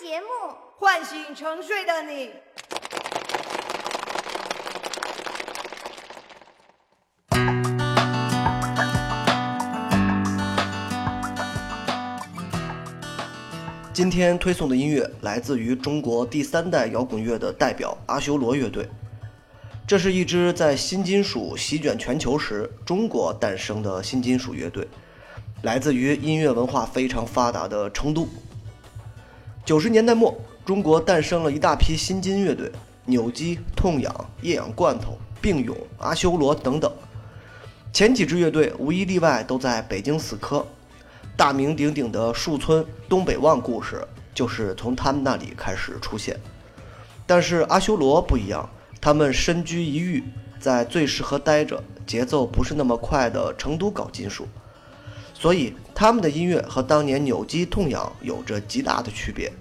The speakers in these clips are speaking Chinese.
节目，唤醒沉睡的你。今天推送的音乐来自于中国第三代摇滚乐的代表阿修罗乐队。这是一支在新金属席卷全球时中国诞生的新金属乐队，来自于音乐文化非常发达的成都。九十年代末，中国诞生了一大批新金乐队，扭机、痛痒、液氧罐头、病勇、阿修罗等等。前几支乐队无一例外都在北京死磕。大名鼎鼎的树村东北旺故事就是从他们那里开始出现，但是阿修罗不一样，他们身居一隅，在最适合待着、节奏不是那么快的成都搞金属，所以他们的音乐和当年扭机痛痒有着极大的区别。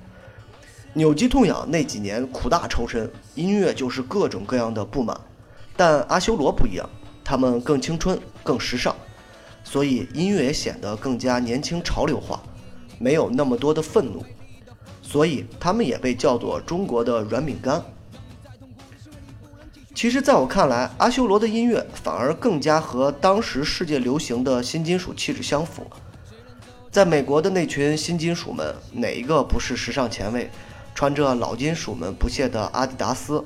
扭机痛痒那几年苦大仇深，音乐就是各种各样的不满，但阿修罗不一样，他们更青春、更时尚。所以音乐也显得更加年轻潮流化，没有那么多的愤怒，所以他们也被叫做中国的软饼干。其实，在我看来，阿修罗的音乐反而更加和当时世界流行的新金属气质相符。在美国的那群新金属们，哪一个不是时尚前卫，穿着老金属们不屑的阿迪达斯，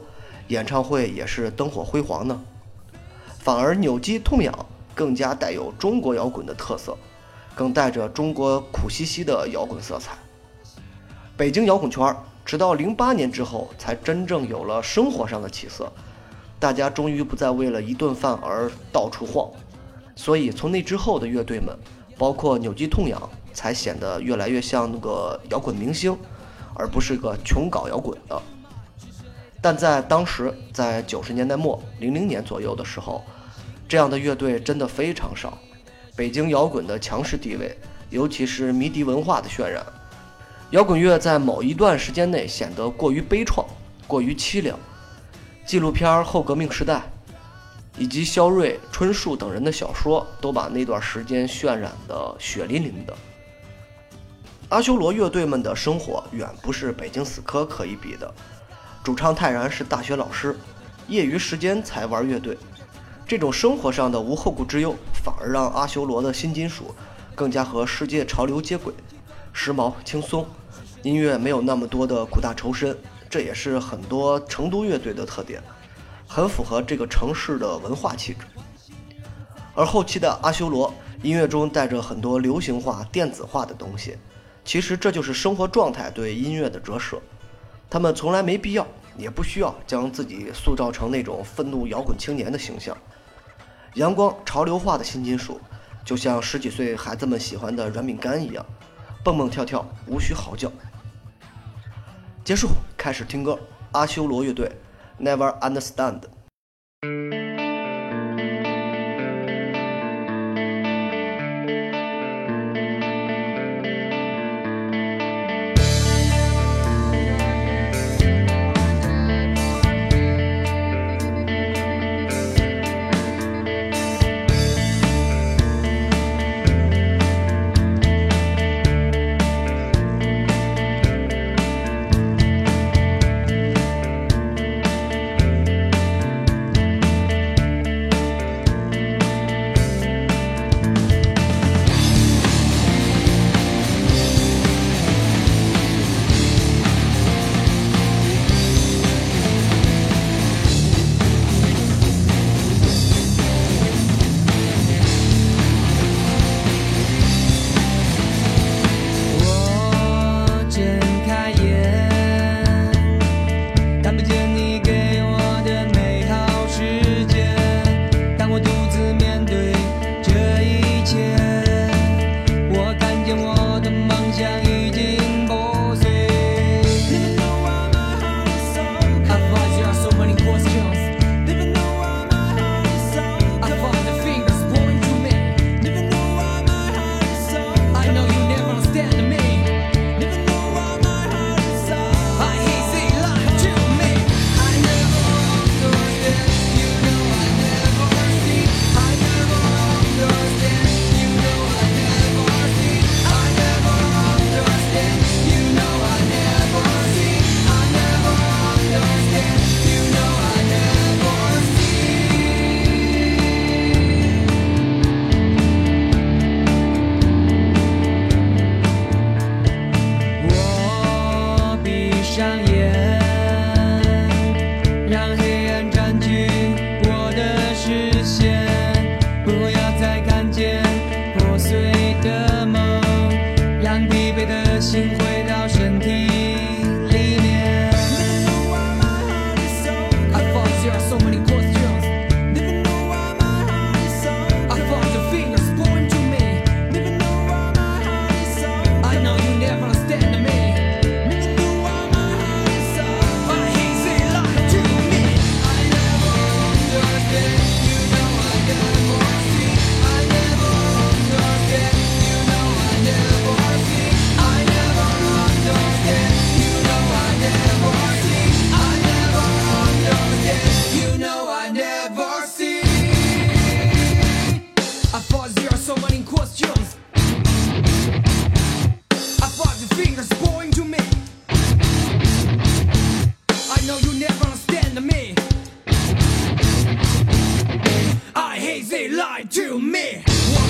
演唱会也是灯火辉煌呢？反而扭机痛痒。更加带有中国摇滚的特色，更带着中国苦兮兮的摇滚色彩。北京摇滚圈儿直到零八年之后，才真正有了生活上的起色。大家终于不再为了一顿饭而到处晃，所以从那之后的乐队们，包括扭机痛痒，才显得越来越像那个摇滚明星，而不是个穷搞摇滚的。但在当时，在九十年代末零零年左右的时候。这样的乐队真的非常少，北京摇滚的强势地位，尤其是迷笛文化的渲染，摇滚乐在某一段时间内显得过于悲怆、过于凄凉。纪录片《后革命时代》以及肖瑞、春树等人的小说，都把那段时间渲染得血淋淋的。阿修罗乐队们的生活远不是北京死磕可以比的，主唱泰然是大学老师，业余时间才玩乐队。这种生活上的无后顾之忧，反而让阿修罗的新金属更加和世界潮流接轨，时髦轻松，音乐没有那么多的苦大仇深，这也是很多成都乐队的特点，很符合这个城市的文化气质。而后期的阿修罗音乐中带着很多流行化、电子化的东西，其实这就是生活状态对音乐的折射，他们从来没必要，也不需要将自己塑造成那种愤怒摇滚青年的形象。阳光潮流化的新金属，就像十几岁孩子们喜欢的软饼干一样，蹦蹦跳跳，无需嚎叫。结束，开始听歌。阿修罗乐队，Never Understand。才看见 lied to me.